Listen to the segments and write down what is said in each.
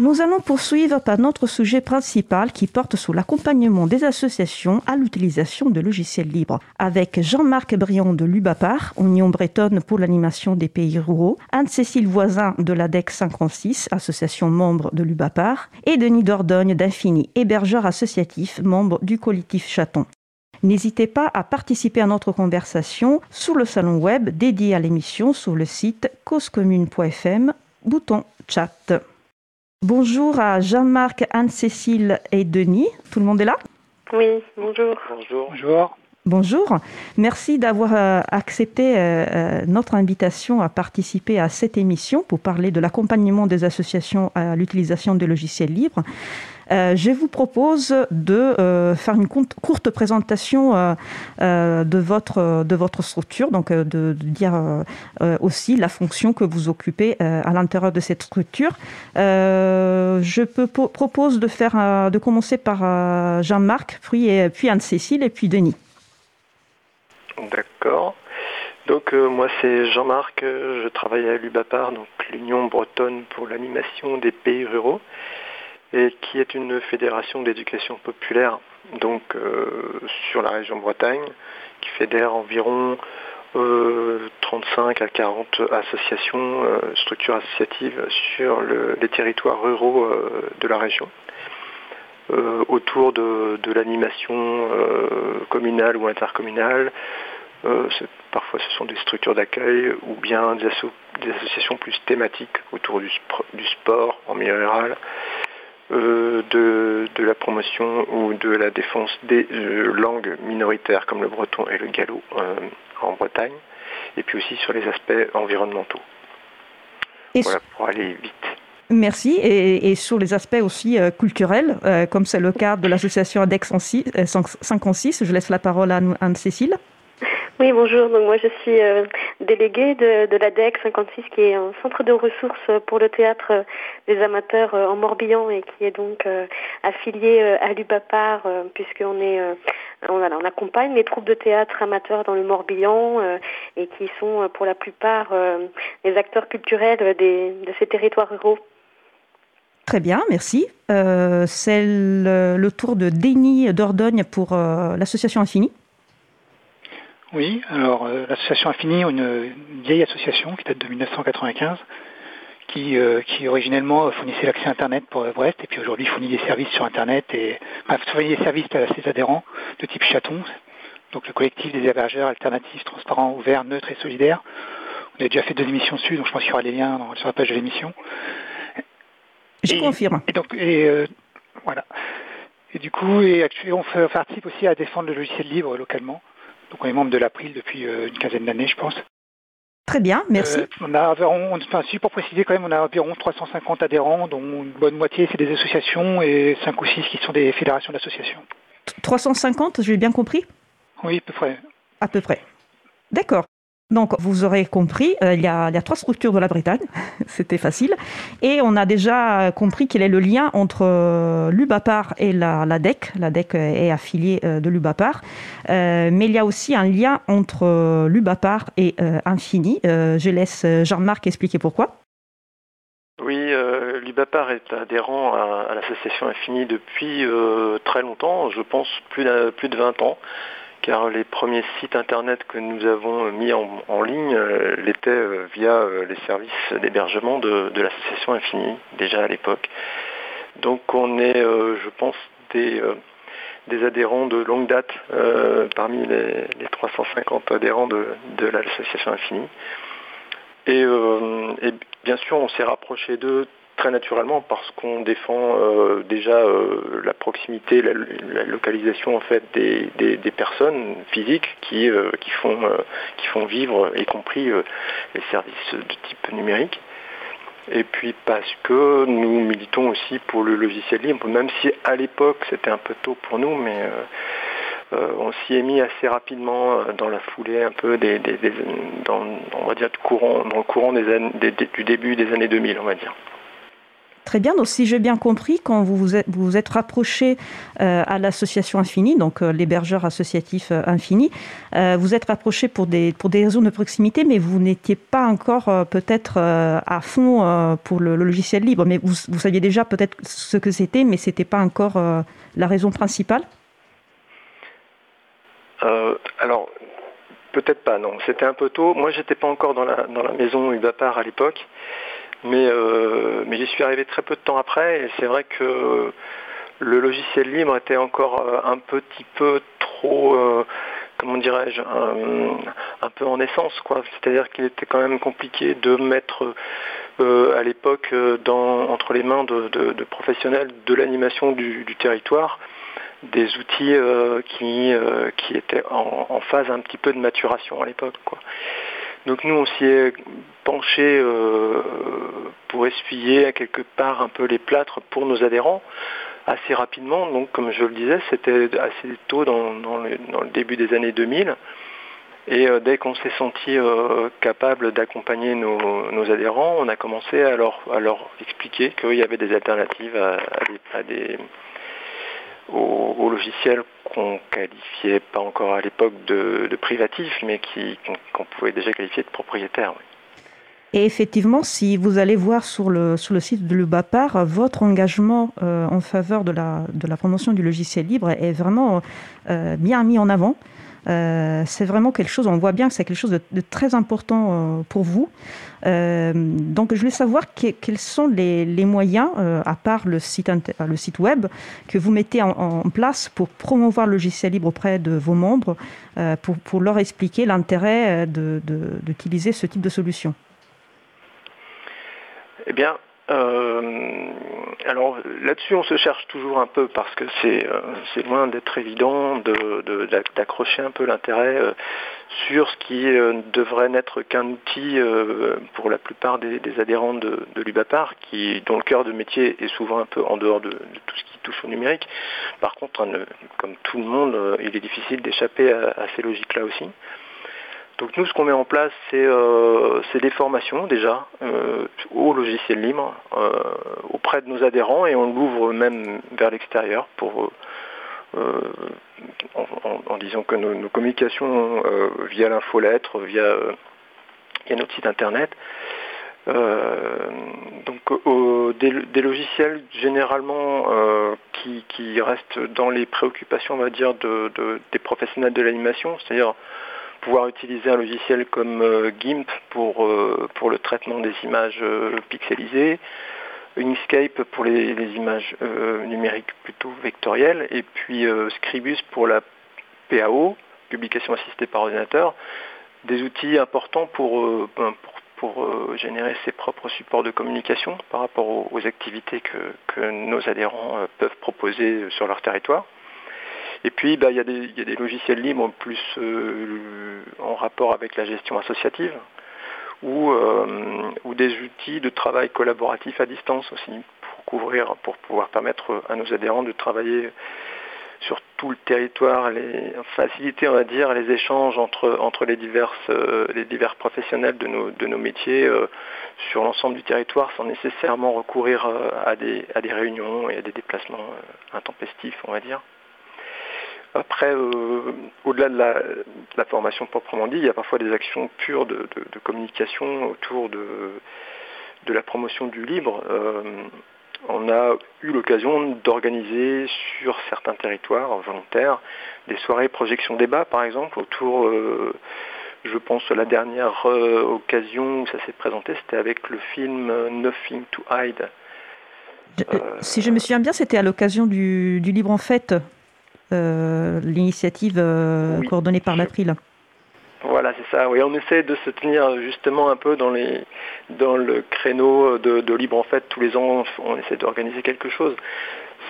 Nous allons poursuivre par notre sujet principal qui porte sur l'accompagnement des associations à l'utilisation de logiciels libres. Avec Jean-Marc Briand de l'UBAPAR, Union bretonne pour l'animation des pays ruraux, Anne-Cécile Voisin de l'ADEC 56, association membre de l'UBAPAR, et Denis Dordogne d'Infini, hébergeur associatif, membre du collectif Chaton. N'hésitez pas à participer à notre conversation sur le salon web dédié à l'émission sur le site causecommune.fm, bouton chat. Bonjour à Jean-Marc, Anne-Cécile et Denis. Tout le monde est là? Oui, bonjour. Bonjour. Bonjour. Bonjour. Merci d'avoir euh, accepté euh, euh, notre invitation à participer à cette émission pour parler de l'accompagnement des associations à l'utilisation des logiciels libres. Euh, je vous propose de euh, faire une courte présentation euh, de, votre, de votre structure, donc de, dire aussi la fonction que vous occupez à l'intérieur de cette structure. je propose de, faire, de commencer par Jean-Marc, puis, puis Anne-Cécile et puis Denis. D'accord. Donc moi c'est Jean-Marc, je travaille à l'UBAPAR, donc l'Union bretonne pour l'animation des pays ruraux et qui est une fédération d'éducation populaire donc euh, sur la région Bretagne, qui fédère environ 35 euh, à 40 associations, euh, structures associatives sur les territoires ruraux de la région. autour de, l'animation communale ou intercommunale, parfois ce sont des structures d'accueil ou bien des, associations plus thématiques autour du, du sport en milieu rural, euh, de, la promotion ou de la défense des euh, langues minoritaires comme le breton et le gallo euh, en Bretagne, et puis aussi sur les aspects environnementaux. voilà, pour aller vite. Merci. Et, sur les aspects aussi culturels, comme c'est le cas de l'association ADEX 56, je laisse la parole à Anne-Cécile. Oui, bonjour. Donc moi je suis euh, déléguée de, de l'ADEC 56 qui est un centre de ressources pour le théâtre des amateurs euh, en Morbihan et qui est donc euh, affilié à l'UBAPAR puisqu'on est accompagne les troupes de théâtre amateurs dans le Morbihan et qui sont pour la plupart les acteurs culturels des, de ces territoires ruraux. Très bien, merci. C'est le, le, tour de Denis Dordogne pour l'association Infini. Oui, alors euh, l'association Infini, une, une, vieille association qui date de 1995, qui, euh, qui originellement fournissait l'accès Internet pour Brest et puis aujourd'hui fournit des services sur Internet et enfin, fournit des services à ses adhérents de type chaton, donc le collectif des hébergeurs alternatifs, transparents, ouverts, neutres et solidaires. On a déjà fait deux émissions dessus, donc je pense qu'il y aura les liens sur la page de l'émission. Je confirme. Et donc, et, euh, voilà. Et du coup, et actuellement, on participe aussi à défendre le logiciel libre localement. Donc on est membre de l'April depuis euh, une quinzaine d'années, je pense. Très bien, merci. Euh, on a environ, enfin, si pour préciser quand même, on a environ 350 adhérents, dont une bonne moitié c'est des associations et 5 ou 6 qui sont des fédérations d'associations. 350, j'ai bien compris? Oui, à peu près. À peu près. D'accord. Donc, vous aurez compris, euh, il, y a, trois structures de la Bretagne, c'était facile, et on a déjà compris quel est le lien entre euh, l'UBAPAR et la, DEC. La DEC est affiliée euh, de l'UBAPAR, mais il y a aussi un lien entre l'UBAPAR et Infini. je laisse Jean-Marc expliquer pourquoi. Oui, l'UBAPAR est adhérent à, l'association Infini depuis très longtemps, je pense plus plus de 20 ans car les premiers sites internet que nous avons mis en, ligne euh, l'étaient euh, via euh, les services d'hébergement de, l'association Infini, déjà à l'époque. Donc on est, je pense, des, adhérents de longue date parmi les, 350 adhérents de, l'association Infini. Et, et, bien sûr, on s'est rapproché d'eux très naturellement parce qu'on défend euh, déjà euh, la proximité, la, localisation en fait des, personnes physiques qui, euh, font, qui font vivre, y compris les services de type numérique. Et puis parce que nous militons aussi pour le logiciel libre, même si à l'époque c'était un peu tôt pour nous, mais on s'y est mis assez rapidement dans la foulée un peu des, dans, on courant, dans le courant des du début des années 2000, on va dire. Très bien. Donc, si j'ai bien compris, quand vous vous êtes, rapproché euh, à l'association Infini, donc euh, l'hébergeur associatif euh, Infini, vous êtes rapproché pour des, pour des raisons de proximité, mais vous n'étiez pas encore peut-être à fond pour le, logiciel libre. Mais vous, vous saviez déjà peut-être ce que c'était, mais ce n'était pas encore la raison principale? Alors, peut-être pas, non. C'était un peu tôt. Moi, j'étais pas encore dans la, dans la maison Ubapar à l'époque. Mais, euh, mais j'y suis arrivé très peu de temps après et c'est vrai que le logiciel libre était encore euh, un petit peu trop, euh, comment dirais-je, un, peu en essence. C'est-à-dire qu'il était quand même compliqué de mettre à l'époque entre les mains de, professionnels de l'animation du, territoire des outils qui, qui étaient en, en, phase un petit peu de maturation à l'époque. Donc nous, on s'y est penché euh, pour essuyer à quelque part un peu les plâtres pour nos adhérents assez rapidement. Donc comme je le disais, c'était assez tôt dans, le, début des années 2000. Et euh, dès qu'on s'est senti euh, capable d'accompagner nos, adhérents, on a commencé à leur, expliquer qu'il y avait des alternatives à des aux, logiciels qu'on qualifiait pas encore à l'époque de, privatifs, mais qu'on pouvait déjà qualifier de propriétaires. Et effectivement, si vous allez voir sur le, sur le site de l'UBAPAR, votre engagement euh, en faveur de la, de la promotion du logiciel libre est vraiment euh, bien mis en avant. Euh, c'est vraiment quelque chose, on voit bien que c'est quelque chose de, très important euh, pour vous. Euh, donc, je voulais savoir quels sont les, moyens, à part le site, le site web, que vous mettez en, place pour promouvoir le logiciel libre auprès de vos membres, pour, leur expliquer l'intérêt d'utiliser ce type de solution? Eh bien, euh, alors là-dessus, on se cherche toujours un peu parce que c'est euh, loin d'être évident d'accrocher un peu l'intérêt euh, sur ce qui devrait n'être qu'un outil pour la plupart des, adhérents de, l'UBAPAR, dont le cœur de métier est souvent un peu en dehors de, tout ce qui touche au numérique. Par contre, comme tout le monde, il est difficile d'échapper à, ces logiques-là aussi. Donc nous, ce qu'on met en place, c'est euh, des formations déjà euh, au logiciel libre euh, auprès de nos adhérents et on l'ouvre même vers l'extérieur pour en, disant que nos, communications via l'infolettre, via, via, notre site internet. donc des, logiciels généralement qui, restent dans les préoccupations, on va dire, des professionnels de l'animation, c'est-à-dire pouvoir utiliser un logiciel comme euh, GIMP pour, euh, pour le traitement des images euh, pixelisées, Inkscape pour les, images numériques plutôt vectorielles, et puis Scribus pour la PAO, publication assistée par ordinateur, des outils importants pour, ben, pour, générer ses propres supports de communication par rapport aux, activités que, nos adhérents peuvent proposer sur leur territoire. Et puis, bah, il y, a des logiciels libres plus euh, en rapport avec la gestion associative ou, euh, ou des outils de travail collaboratif à distance aussi pour couvrir, pour pouvoir permettre à nos adhérents de travailler sur tout le territoire, faciliter, on va dire, les échanges entre, les, diverses, euh, les divers professionnels de nos, de nos métiers sur l'ensemble du territoire sans nécessairement recourir à, des, à des réunions et à des déplacements intempestifs, on va dire. Après, euh, au-delà de la, formation proprement dit, il y a parfois des actions pures de, communication autour de, la promotion du libre. Euh, on a eu l'occasion d'organiser sur certains territoires volontaires des soirées projection débat, par exemple, autour, euh, je pense, la dernière occasion où ça s'est présenté, c'était avec le film Nothing to Hide. si je me souviens bien, c'était à l'occasion du, du Libre en Fête l'initiative euh, coordonnée par l'April. Voilà, c'est ça. Oui, on essaie de se tenir justement un peu dans, les, dans le créneau de, libre en fait. Tous les ans, on essaie d'organiser quelque chose.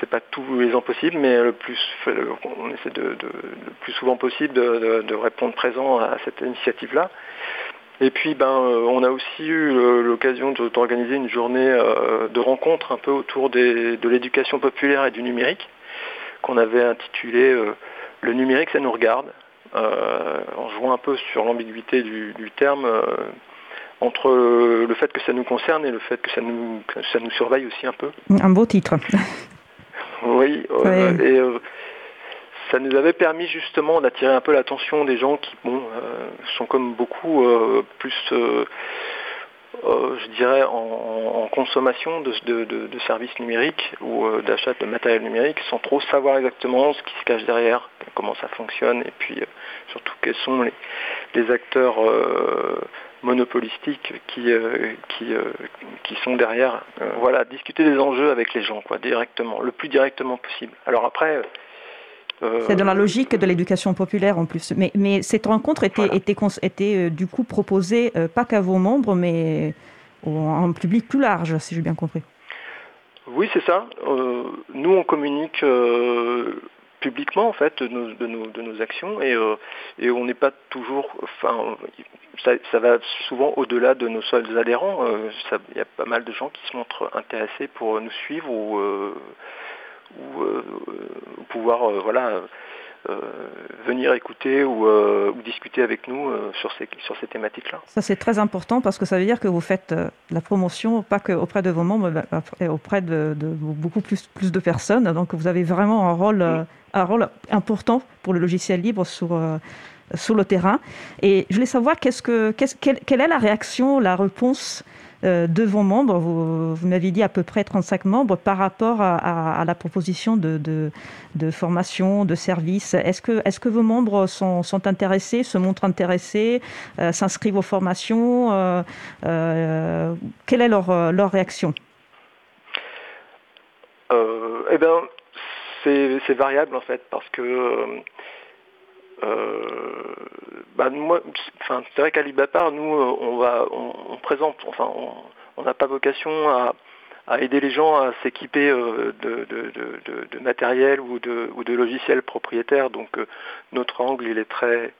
C'est pas tous les ans possible, mais le plus, on essaie de, le plus souvent possible de, répondre présent à cette initiative-là. Et puis, ben, euh, on a aussi eu l'occasion d'organiser une journée de rencontre un peu autour de l'éducation populaire et du numérique qu'on avait intitulé euh, Le numérique, ça nous regarde, euh, en jouant un peu sur l'ambiguïté du, terme. Euh, entre le fait que ça nous concerne et le fait que ça nous, ça nous surveille aussi un peu. Un beau titre. oui, et ça nous avait permis justement d'attirer un peu l'attention des gens qui bon, sont comme beaucoup plus euh, je dirais, en, consommation de, services numériques ou euh, d'achat de matériel numérique sans trop savoir exactement ce qui se cache derrière, comment ça fonctionne et puis euh, surtout quels sont les, acteurs monopolistiques qui, qui, qui sont derrière. voilà, discuter des enjeux avec les gens, quoi, directement, le plus directement possible. Alors après, c'est dans la logique de l'éducation populaire en plus. Mais, mais cette rencontre était, était, était euh, du coup proposée euh, pas qu'à vos membres, mais à un public plus large, si j'ai bien compris. Oui, c'est ça. Euh, nous, on communique publiquement en fait de nos, de nos, de nos actions et, et on n'est pas toujours. Enfin, ça, ça va souvent au-delà de nos seuls adhérents. Il y a pas mal de gens qui se montrent intéressés pour nous suivre ou ou euh, pouvoir euh, voilà euh, venir écouter ou, discuter avec nous sur ces, sur ces thématiques-là. Ça, c'est très important parce que ça veut dire que vous faites la promotion, pas qu'auprès de vos membres, mais auprès de, beaucoup plus, plus de personnes. Donc, vous avez vraiment un rôle, un rôle important pour le logiciel libre sur, sur le terrain. Et je voulais savoir qu'est-ce que, quelle est la réaction, la réponse euh, de vos membres, vous, m'avez dit à peu près 35 membres, par rapport à, la proposition de, formation, de service. Est-ce que, vos membres sont, intéressés, se montrent intéressés, euh, s'inscrivent aux formations euh, Quelle est leur, leur réaction? Eh bien, c'est variable en fait, parce que euh, bah, moi, enfin, c'est vrai qu'à Libapar, nous, euh, on va, on, présente, enfin, on n'a pas vocation à, aider les gens à s'équiper euh, de, matériel ou de, ou logiciels propriétaires. Donc notre angle, il est très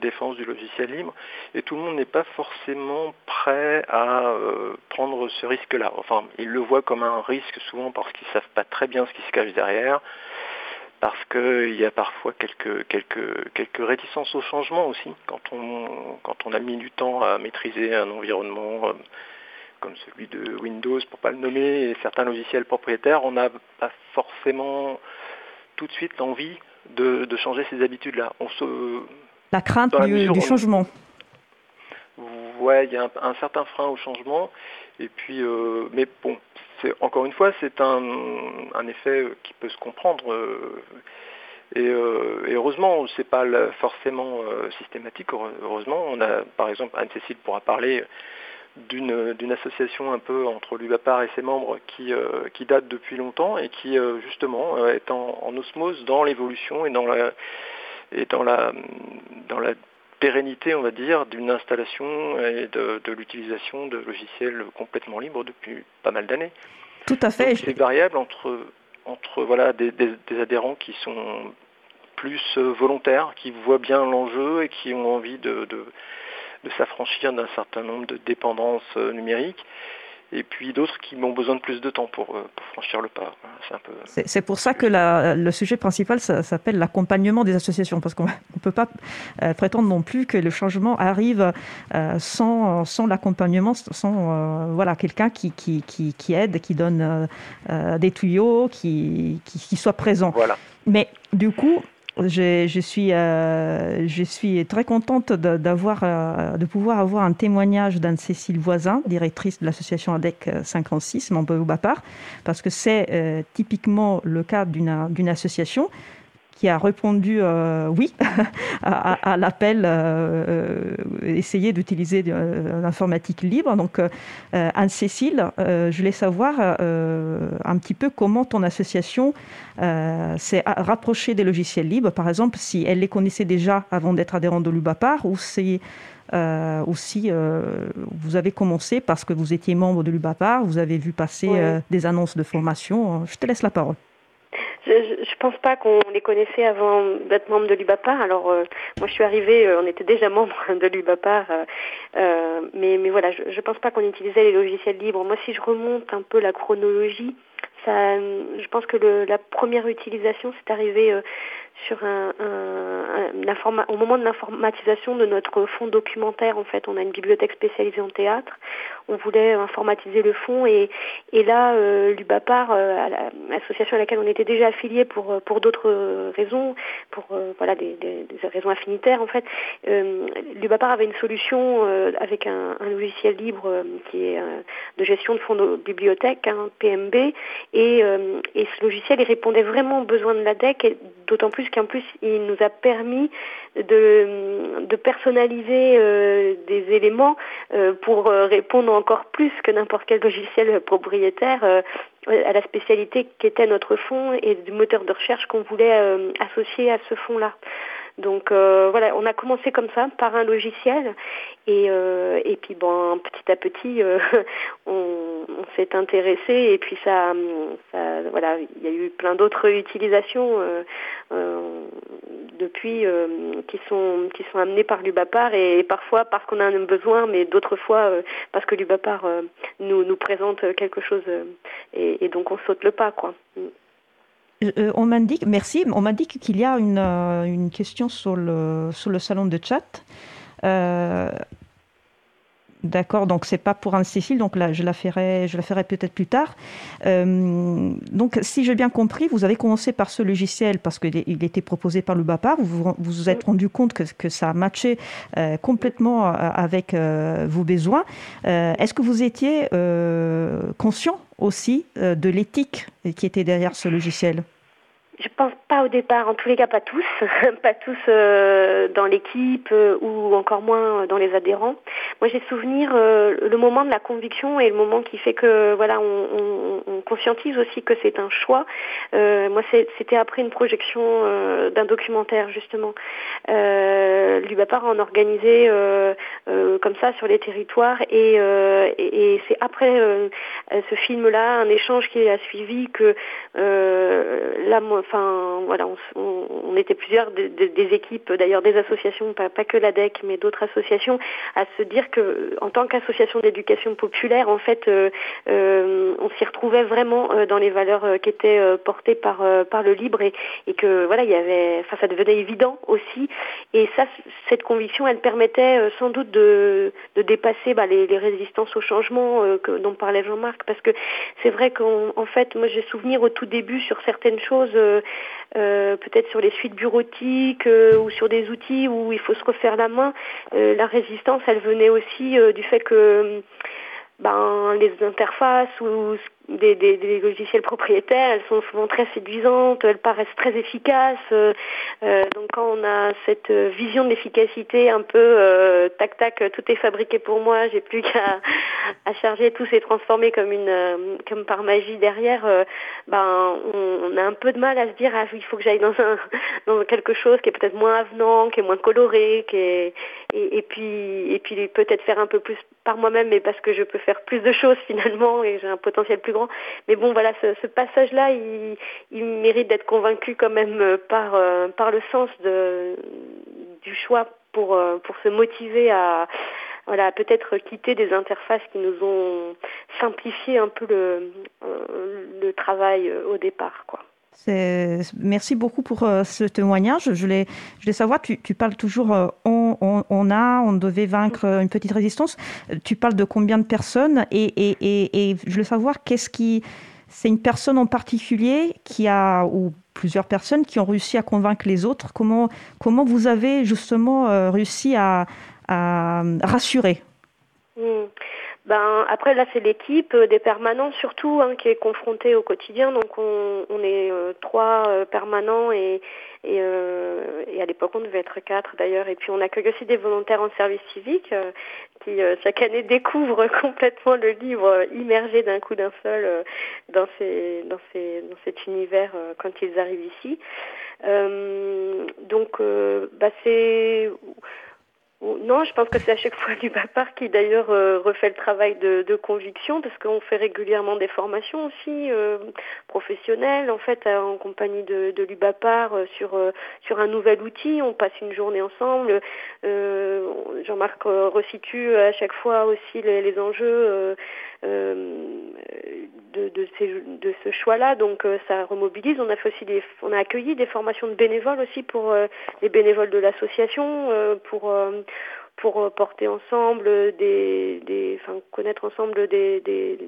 défense du logiciel libre. Et tout le monde n'est pas forcément prêt à prendre ce risque-là. Enfin, ils le voient comme un risque souvent parce qu'ils ne savent pas très bien ce qui se cache derrière parce qu'il y a parfois quelques, quelques, quelques réticences au changement aussi, quand on, quand on a mis du temps à maîtriser un environnement euh, comme celui de Windows, pour ne pas le nommer, et certains logiciels propriétaires, on n'a pas forcément tout de suite l'envie de, changer ces habitudes-là. On se, La crainte du, changement. Ouais, il y a un, certain frein au changement, et puis, euh, mais bon, encore une fois, c'est un, effet qui peut se comprendre. Euh, euh, et, heureusement, ce n'est pas forcément euh, systématique. Heureusement, on a, par exemple, Anne-Cécile pourra parler d'une association un peu entre l'UBAPAR et ses membres qui, date depuis longtemps et qui justement est en, osmose dans l'évolution et dans la et dans la pérennité, on va dire, d'une installation et de, l'utilisation de logiciels complètement libres depuis pas mal d'années. Tout à fait. C'est variable entre, entre voilà, des, adhérents qui sont plus euh, volontaires, qui voient bien l'enjeu et qui ont envie de, de s'affranchir d'un certain nombre de dépendances euh, numériques et puis d'autres qui ont besoin de plus de temps pour, euh, franchir le pas. C'est pour ça que le sujet principal s'appelle l'accompagnement des associations, parce qu'on ne peut pas euh, prétendre non plus que le changement arrive euh, sans, sans l'accompagnement, sans voilà, quelqu'un qui, qui, qui, aide, qui donne des tuyaux, qui, qui, soit présent. Voilà. Mais du coup, je, suis, euh, je suis très contente d'avoir, euh, de pouvoir avoir un témoignage d'Anne-Cécile Voisin, directrice de l'association ADEC 56, membre Bapart, parce que c'est euh, typiquement le cas d'une association qui a répondu euh, oui à, l'appel euh, euh, essayer d'utiliser l'informatique libre. Donc, Anne-Cécile, je voulais savoir un petit peu comment ton association s'est rapprochée des logiciels libres. Par exemple, si elle les connaissait déjà avant d'être adhérente de l'UBAPAR ou si vous avez commencé parce que vous étiez membre de l'UBAPAR, vous avez vu passer des annonces de formation. Je te laisse la parole. Je pense pas qu'on les connaissait avant d'être membre de l'UBAPAR. Alors, euh, moi, je suis arrivée, euh, on était déjà membre de l'UBAPAR, euh, mais, voilà, je ne pense pas qu'on utilisait les logiciels libres. Moi, si je remonte un peu la chronologie, je pense que le, la première utilisation, c'est arrivé un, au moment de l'informatisation de notre fonds documentaire. En fait, on a une bibliothèque spécialisée en théâtre. On voulait informatiser le fonds et, là, euh, l'UBAPAR, euh, l'association à laquelle on était déjà affilié pour euh, pour d'autres raisons, pour voilà des, des, raisons affinitaires en fait, l'UBAPAR avait une solution avec un, logiciel libre qui est de gestion de fonds de bibliothèque, un PMB, et, et ce logiciel il répondait vraiment aux besoins de la DEC, d'autant plus qu'en plus il nous a permis de, de personnaliser des éléments pour répondre encore plus que n'importe quel logiciel propriétaire euh, à la spécialité qu'était notre fonds et du moteur de recherche qu'on voulait euh, associer à ce fonds-là. Donc euh, voilà, on a commencé comme ça par un logiciel et euh, et puis bon petit à petit euh, on, on s'est intéressé et puis ça, ça voilà il y a eu plein d'autres utilisations depuis qui sont qui sont amenées par l'Ubapar et, parfois parce qu'on a un besoin mais d'autres fois parce que l'Ubapar nous nous présente quelque chose et, et donc on saute le pas quoi. Euh, euh, on m'indique, merci, on m'indique qu'il y a une, euh, une, question sur le, sur le salon de chat. D'accord, donc c'est pas pour Anne-Cécile, donc là je la ferai, je la ferai peut-être plus tard. donc si j'ai bien compris, vous avez commencé par ce logiciel parce qu'il était proposé par le BAPAR, vous vous, êtes rendu compte que, que ça a matché complètement avec vos besoins. Est-ce que vous étiez conscient aussi de l'éthique qui était derrière ce logiciel? Je pense pas au départ, en tous les cas pas tous, pas tous euh, dans l'équipe euh, ou encore moins dans les adhérents. Moi j'ai souvenir euh, le moment de la conviction et le moment qui fait que voilà on, on, on conscientise aussi que c'est un choix. moi c'était après une projection d'un documentaire justement. L'UBAPAR en organisé comme ça sur les territoires et, et, et c'est après ce film-là un échange qui a suivi que là moi enfin voilà, on, était plusieurs des équipes, d'ailleurs des associations, pas, que l'ADEC, mais d'autres associations, à se dire que en tant qu'association d'éducation populaire, en fait, euh, euh, on s'y retrouvait vraiment euh, dans les valeurs qui étaient portées par le libre et, que voilà, il y avait, enfin ça devenait évident aussi. Et ça, cette conviction, elle permettait sans doute de, dépasser bah, les, résistances au changement dont parlait Jean-Marc, parce que c'est vrai qu'en fait, moi j'ai souvenir au tout début sur certaines choses peut-être sur les suites bureautiques euh, ou sur des outils où il faut se refaire la main. Euh, la résistance, elle venait aussi du fait que ben, les interfaces ou des, logiciels propriétaires, elles sont souvent très séduisantes, elles paraissent très efficaces. Euh, euh donc quand on a cette vision de l'efficacité un peu euh, tac tac, tout est fabriqué pour moi, j'ai plus qu'à charger, tout s'est transformé comme une euh, comme par magie derrière. ben on, a un peu de mal à se dire ah il faut que j'aille dans un dans quelque chose qui est peut-être moins avenant, qui est moins coloré, qui est et, et puis et puis peut-être faire un peu plus par moi-même, mais parce que je peux faire plus de choses finalement et j'ai un potentiel plus Mais bon, voilà, ce, passage-là, il, mérite d'être convaincu quand même euh, par, euh, par le sens du choix pour, euh, pour se motiver à voilà, peut-être quitter des interfaces qui nous ont simplifié un peu le, le travail au départ, quoi. Merci beaucoup pour ce témoignage. Je voulais, voulais savoir, tu, parles toujours on, a, on devait vaincre une petite résistance. Tu parles de combien de personnes et, je veux savoir. C'est une personne en particulier qui a, ou plusieurs personnes qui ont réussi à convaincre les autres. Comment, vous avez justement euh, réussi à, rassurer? Hmm. Ben après là c'est l'équipe euh, des permanents surtout hein, qui est confrontée au quotidien. Donc on, est euh, trois euh, permanents et et, et à l'époque on devait être quatre d'ailleurs. Et puis on accueille aussi des volontaires en service civique qui chaque année découvrent complètement le livre immergé d'un coup d'un seul dans ces dans ces dans cet univers quand ils arrivent ici. Donc bah c'est Non, je pense que c'est à chaque fois du Bapar qui d'ailleurs euh, refait le travail de, de conviction parce qu'on fait régulièrement des formations aussi euh, professionnelles en fait en compagnie de, de l'UBAPAR euh, sur sur un nouvel outil. On passe une journée ensemble. Jean-Marc resitue à chaque fois aussi les, les enjeux de, de, ces, de, ce choix-là. Donc ça remobilise. On a fait aussi des, on a accueilli des formations de bénévoles aussi pour les bénévoles de l'association pour pour euh, porter ensemble des, des enfin connaître ensemble des, des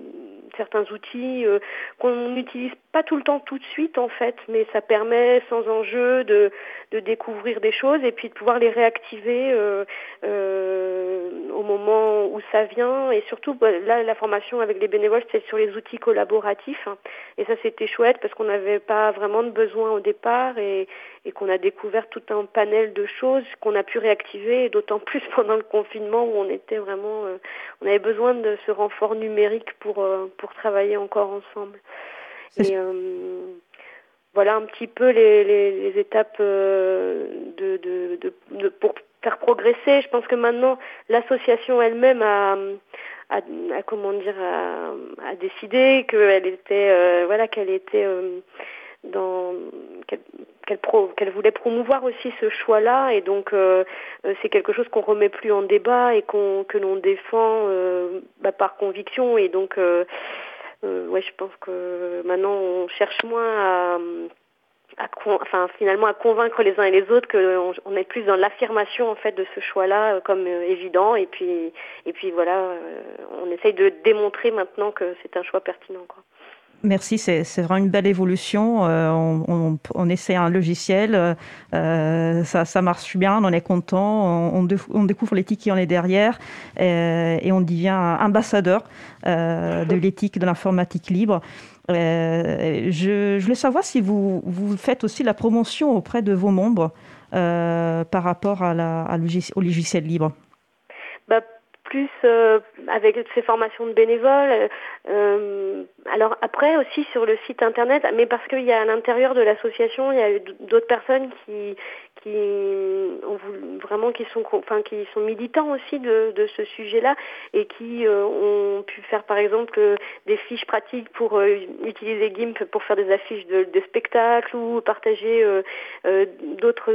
certains outils euh, qu'on n'utilise pas tout le temps tout de suite en fait, mais ça permet sans enjeu de, de découvrir des choses et puis de pouvoir les réactiver euh, euh, au moment où ça vient. Et surtout bah, là la formation avec les bénévoles c'est sur les outils collaboratifs. Et ça c'était chouette parce qu'on n'avait pas vraiment de besoin au départ et, et qu'on a découvert tout un panel de choses qu'on a pu réactiver d'autant plus pendant le confinement où on était vraiment on avait besoin de ce renfort numérique pour pour travailler encore ensemble. Et euh, voilà un petit peu les, les, étapes euh, de, de, de, pour faire progresser. Je pense que maintenant l'association elle-même a, a, comment dire a, a décidé qu'elle était euh, voilà qu'elle était dans qu'elle qu'elle voulait promouvoir aussi ce choix-là. Et donc c'est quelque chose qu'on remet plus en débat et qu'on que l'on défend bah, par conviction. Et donc euh, ouais, je pense que maintenant on cherche moins à, à enfin finalement à convaincre les uns et les autres qu'on on est plus dans l'affirmation en fait de ce choix-là euh, comme euh, évident. Et puis et puis voilà, on essaye de démontrer maintenant que c'est un choix pertinent quoi. Merci, c'est vraiment une belle évolution. Euh, on, on, essaie un logiciel, euh, ça, marche bien, on est content, on, découvre l'éthique qui en est derrière euh, et on devient ambassadeur euh, de l'éthique de l'informatique libre. Je, voulais savoir si vous, vous faites aussi la promotion auprès de vos membres par rapport à la, à au logiciel libre. Plus euh, avec ces formations de bénévoles. Euh, alors après aussi sur le site internet, mais parce qu'il y a à l'intérieur de l'association, il y a d'autres personnes qui qui vraiment qui sont enfin qui sont militants aussi de, de ce sujet-là et qui euh, ont pu faire par exemple des fiches pratiques pour utiliser GIMP pour faire des affiches de, de spectacles ou partager d'autres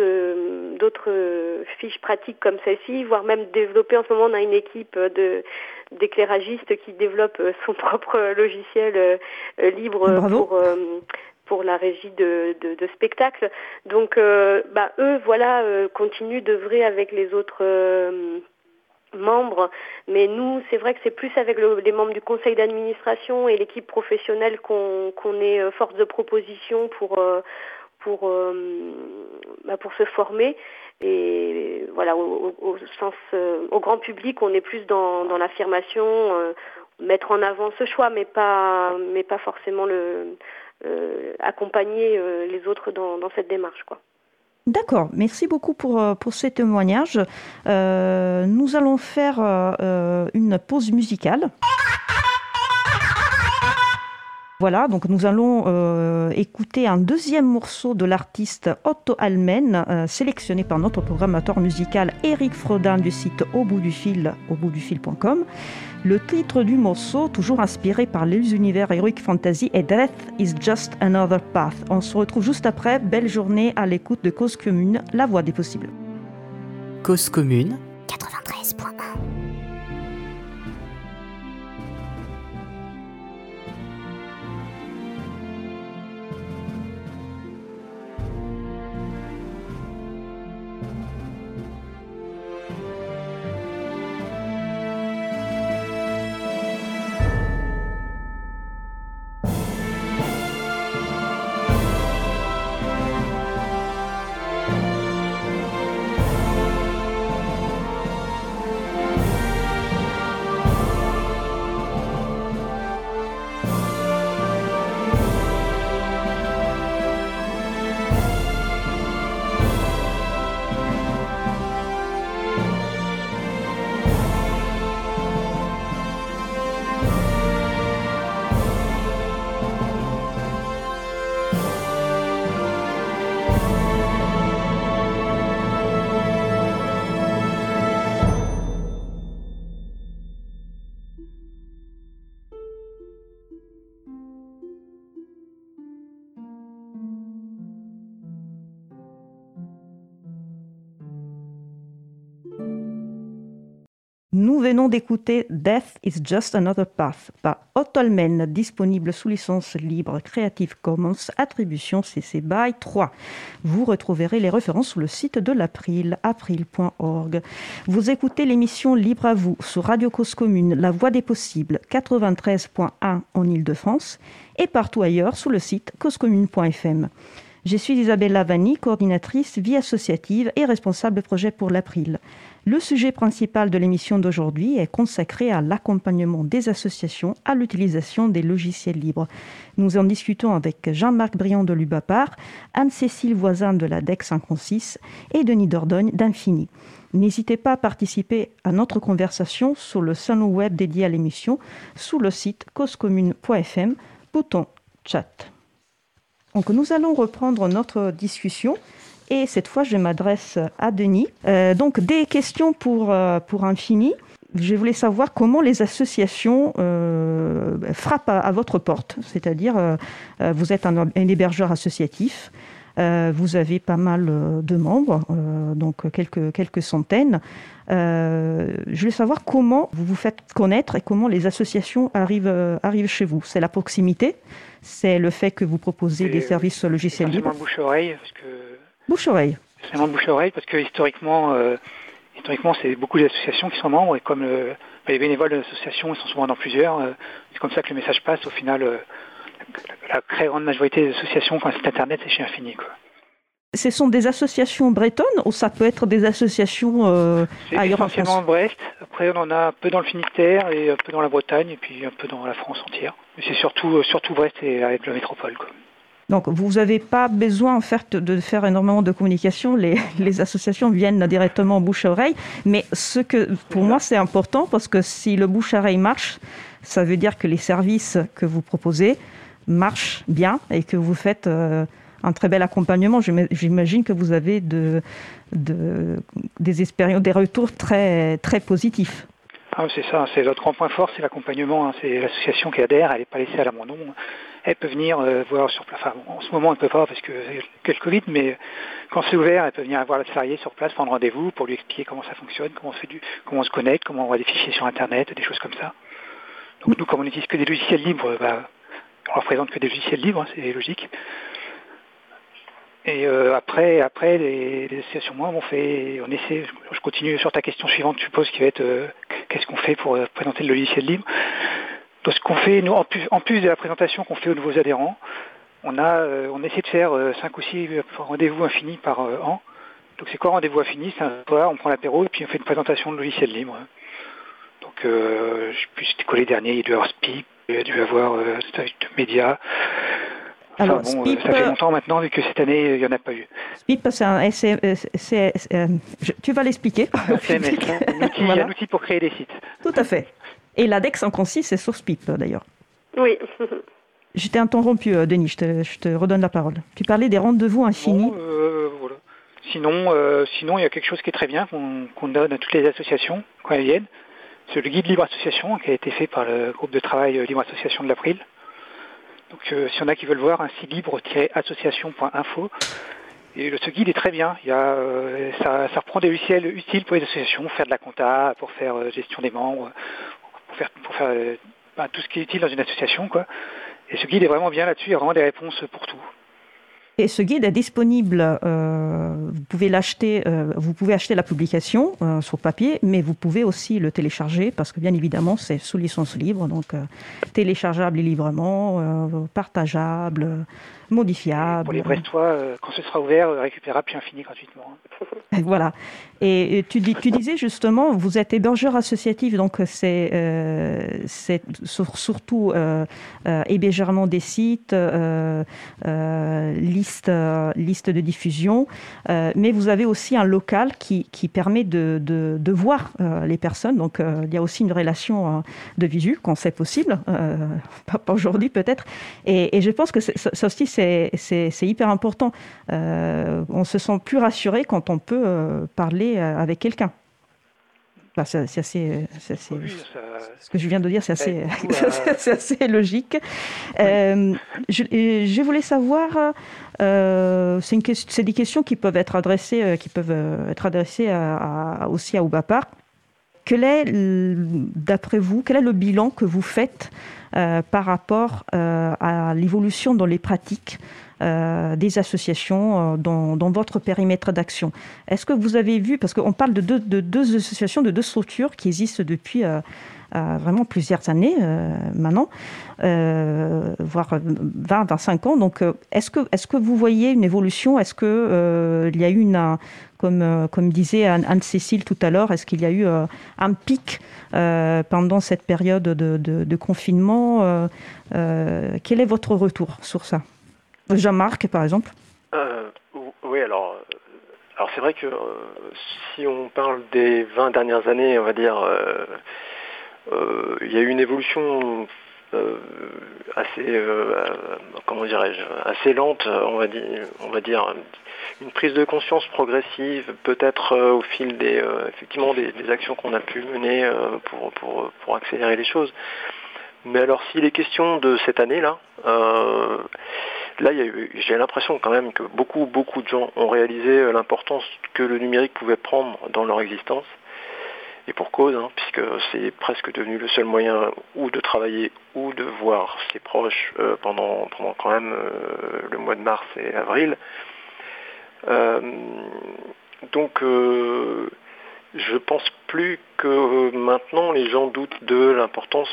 d'autres fiches pratiques comme celle-ci, voire même développer en ce moment on a une équipe de d'éclairagistes qui développe euh, son propre logiciel euh, euh, libre pour pour la régie de, de, spectacles. Donc, bah, eux, voilà, continuent d'œuvrer avec les autres membres, mais nous, c'est vrai que c'est plus avec les membres du conseil d'administration et l'équipe professionnelle qu'on est force de proposition pour bah, pour se former. Et voilà, au, sens, euh, au grand public, on est plus dans, l'affirmation, euh, mettre en avant ce choix, mais pas, mais pas forcément le, euh, accompagner les autres dans, cette démarche, quoi. D'accord, merci beaucoup pour, pour ce témoignage. nous allons faire une pause musicale. Voilà, donc nous allons euh, écouter un deuxième morceau de l'artiste Otto Almen, euh, sélectionné par notre programmateur musical Eric Frodin du site au bout du fil, au bout du fil.com. Le titre du morceau, toujours inspiré par les univers Heroic Fantasy, est Death is just another path. On se retrouve juste après. Belle journée à l'écoute de Cause Commune, la voix des possibles. Cause Commune 93.1 Nous venons d'écouter Death is Just Another Path par Ottolmen, disponible sous licence libre Creative Commons, attribution CC BY 3. Vous retrouverez les références sur le site de l'April, april.org. Vous écoutez l'émission Libre à vous sur Radio Cause Commune, La Voix des Possibles, 93.1 en Ile-de-France et partout ailleurs sur le site causecommune.fm. Je suis Isabelle Lavani, coordinatrice vie associative et responsable projet pour l'April. Le sujet principal de l'émission d'aujourd'hui est consacré à l'accompagnement des associations à l'utilisation des logiciels libres. Nous en discutons avec Jean-Marc Briand de l'UBAPAR, Anne-Cécile Voisin de la DEC 56 et Denis Dordogne d'Infini. N'hésitez pas à participer à notre conversation sur le salon web dédié à l'émission sous le site causecommune.fm, bouton chat. Donc nous allons reprendre notre discussion et cette fois, je m'adresse à Denis. Euh, donc, des questions pour, euh, pour Infini. Je voulais savoir comment les associations euh, frappent à, votre porte. C'est-à-dire, vous êtes un, hébergeur associatif. vous avez pas mal de membres, donc quelques, quelques centaines. je voulais savoir comment vous vous faites connaître et comment les associations arrivent, arrivent chez vous. C'est la proximité, c'est le fait que vous proposez des services logiciels libres. bouche-oreille, parce que Bouche-oreille. C'est vraiment bouche-oreille parce que historiquement, euh, historiquement c'est beaucoup d'associations qui sont membres et comme euh, les bénévoles de l'association ils sont souvent dans plusieurs, euh, c'est comme ça que le message passe. Au final, la très grande majorité des associations, quand c'est Internet, c'est chez Infini. Quoi. Ce sont des associations bretonnes ou ça peut être des associations ailleurs en France Brest. Après, on en a un peu dans le Finistère et un peu dans la Bretagne et puis un peu dans la France entière. Mais c'est surtout, surtout Brest et avec la métropole. Quoi. Donc, vous n'avez pas besoin en fait de faire énormément de communication. Les, associations viennent directement bouche-oreille. Mais ce que, pour moi, c'est important parce que si le bouche-oreille marche, ça veut dire que les services que vous proposez marchent bien et que vous faites euh, un très bel accompagnement. J'imagine que vous avez de, de, des expériences, des retours très, très positifs. Ah, c'est ça, c'est notre grand point fort, c'est l'accompagnement. Hein. C'est l'association qui adhère, elle n'est pas laissée à l'abandon elle peut venir euh, voir sur place. Enfin, en ce moment, elle ne peut pas parce que c'est le Covid, mais quand c'est ouvert, elle peut venir voir le salarié sur place, prendre rendez-vous pour lui expliquer comment ça fonctionne, comment on, se connecte, comment on voit des fichiers sur Internet, des choses comme ça. Donc nous, comme on n'utilise que des logiciels libres, bah, on leur présente que des logiciels libres, hein, c'est logique. Et euh, après, après les, associations, moi, on fait, on essaie. Je continue sur ta question suivante, je suppose, qui va être euh, qu'est-ce qu'on fait pour présenter le logiciel libre? Donc ce qu'on fait, nous, en plus, de la présentation qu'on fait aux nouveaux adhérents, on a, euh, on essaie de faire 5 euh, ou 6 rendez-vous infinis par euh, an. Donc c'est quoi rendez-vous infini? C'est un soir, on prend l'apéro et puis on fait une présentation de logiciel libre. Donc je sais c'était quoi les derniers, il y a dû avoir SPIP, il y a dû avoir euh, Média. Alors, bon, ça fait longtemps maintenant, vu que cette année, il n'y en a pas eu. SPIP, c'est un... tu vas l'expliquer. C'est un outil pour créer des sites. Tout à fait. Et l'ADEX en consiste, c'est source PIP d'ailleurs. Oui. je t'ai interrompu, euh, Denis, je te, redonne la parole. Tu parlais des rendez-vous infinis. Euh, sinon, euh, sinon, il y a quelque chose qui est très bien qu'on donne à toutes les associations quand elles viennent. C'est le guide Libre Association qui a été fait par le groupe de travail Libre Association de l'April. Donc, s'il y en a qui veulent voir, un site libre-association.info. Et ce guide est très bien. Il y a, ça, reprend des logiciels utiles pour les associations, faire de la compta, pour faire gestion des membres, pour faire, euh, bah, tout ce qui est utile dans une association. Quoi. Et ce guide est vraiment bien là-dessus, il y a vraiment des réponses pour tout. Et ce guide est disponible, euh, vous pouvez l'acheter, euh, vous pouvez acheter la publication sur papier, mais vous pouvez aussi le télécharger parce que bien évidemment c'est sous licence libre, donc téléchargeable librement, partageable, modifiable. Pour les Brestois, quand ce sera ouvert, récupérable puis infini gratuitement. voilà. Et tu, dis, tu disais justement, vous êtes hébergeur associatif, donc c'est euh, surtout euh, euh, hébergement des sites, euh, liste, liste de diffusion, mais vous avez aussi un local qui, qui permet de, de, de voir les personnes. Donc il y a aussi une relation de visu quand c'est possible, pas, pas aujourd'hui peut-être. Et, et, je pense que ça aussi c'est hyper important. on se sent plus rassuré quand on peut parler euh, avec quelqu'un. c'est assez, ce que je viens de dire, c'est assez, assez, logique. Euh, je, voulais savoir, euh, c'est des questions qui peuvent être adressées, qui peuvent être adressées aussi à Oubapar. Quel est, d'après vous, quel est le bilan que vous faites par rapport à l'évolution dans les pratiques des associations dans, votre périmètre d'action? Est-ce que vous avez vu, parce qu'on parle de deux, de deux, associations, de deux structures qui existent depuis vraiment plusieurs années euh, maintenant, euh, voire 20, 25 ans. Donc, euh, est-ce que, est que vous voyez une évolution? Est-ce qu'il il y a eu une, comme, comme disait Anne-Cécile tout à l'heure, est-ce qu'il y a eu un pic pendant cette période de, confinement Quel est votre retour sur ça? Jean-Marc, par exemple. Oui, alors alors c'est vrai que si on parle des 20 dernières années, on va dire, il y a eu une évolution euh, assez, euh, comment dirais-je, assez lente, on va dire, une prise de conscience progressive, peut-être au fil des, effectivement, des, actions qu'on a pu mener pour, accélérer les choses. Mais alors, s'il est question de cette année-là, là, j'ai l'impression quand même que beaucoup, beaucoup de gens ont réalisé l'importance que le numérique pouvait prendre dans leur existence et pour cause, hein, puisque c'est presque devenu le seul moyen ou de travailler ou de voir ses proches euh, pendant, pendant quand même euh, le mois de mars et avril. Euh, donc je pense plus que maintenant les gens doutent de l'importance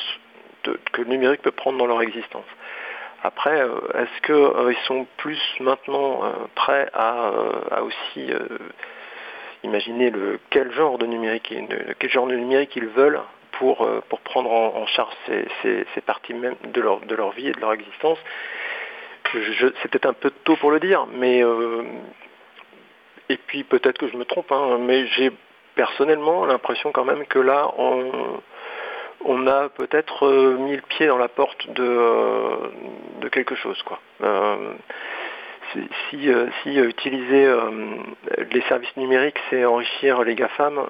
que le numérique peut prendre dans leur existence. Après, est-ce qu'ils sont plus maintenant prêts à, à aussi imaginer le, quel genre de numérique, quel genre de numérique ils veulent pour, euh, pour prendre en, charge ces, parties même de leur, de leur vie et de leur existence. C'est peut-être un peu tôt pour le dire, mais euh, et puis peut-être que je me trompe, hein, mais j'ai personnellement l'impression quand même que là on, on a peut-être euh, mis le pied dans la porte de, de quelque chose quoi si, euh, euh, utiliser euh, les services numériques, c'est enrichir les GAFAM,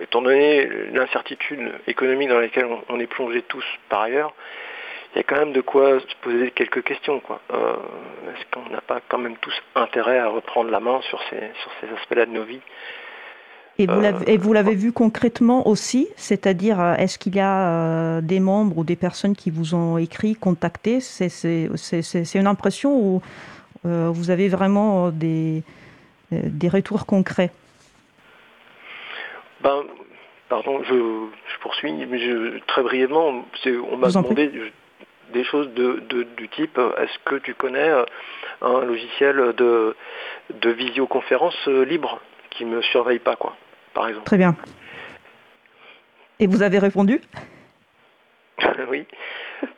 étant donné l'incertitude économique dans laquelle on, est plongé tous par ailleurs, il y a quand même de quoi se poser quelques questions. Est-ce qu'on n'a pas quand même tous intérêt à reprendre la main sur ces, sur ces aspects-là de nos vies? Et vous l'avez vu concrètement aussi, c'est-à-dire est-ce qu'il y a des membres ou des personnes qui vous ont écrit, contacté? C'est une impression ou vous avez vraiment euh, des, euh, des retours concrets ben, Pardon, je, poursuis, mais très brièvement, on m'a demandé des choses de, du type est-ce que tu connais un logiciel de, de visioconférence libre qui ne me surveille pas, quoi, par exemple? Très bien. Et vous avez répondu? Oui.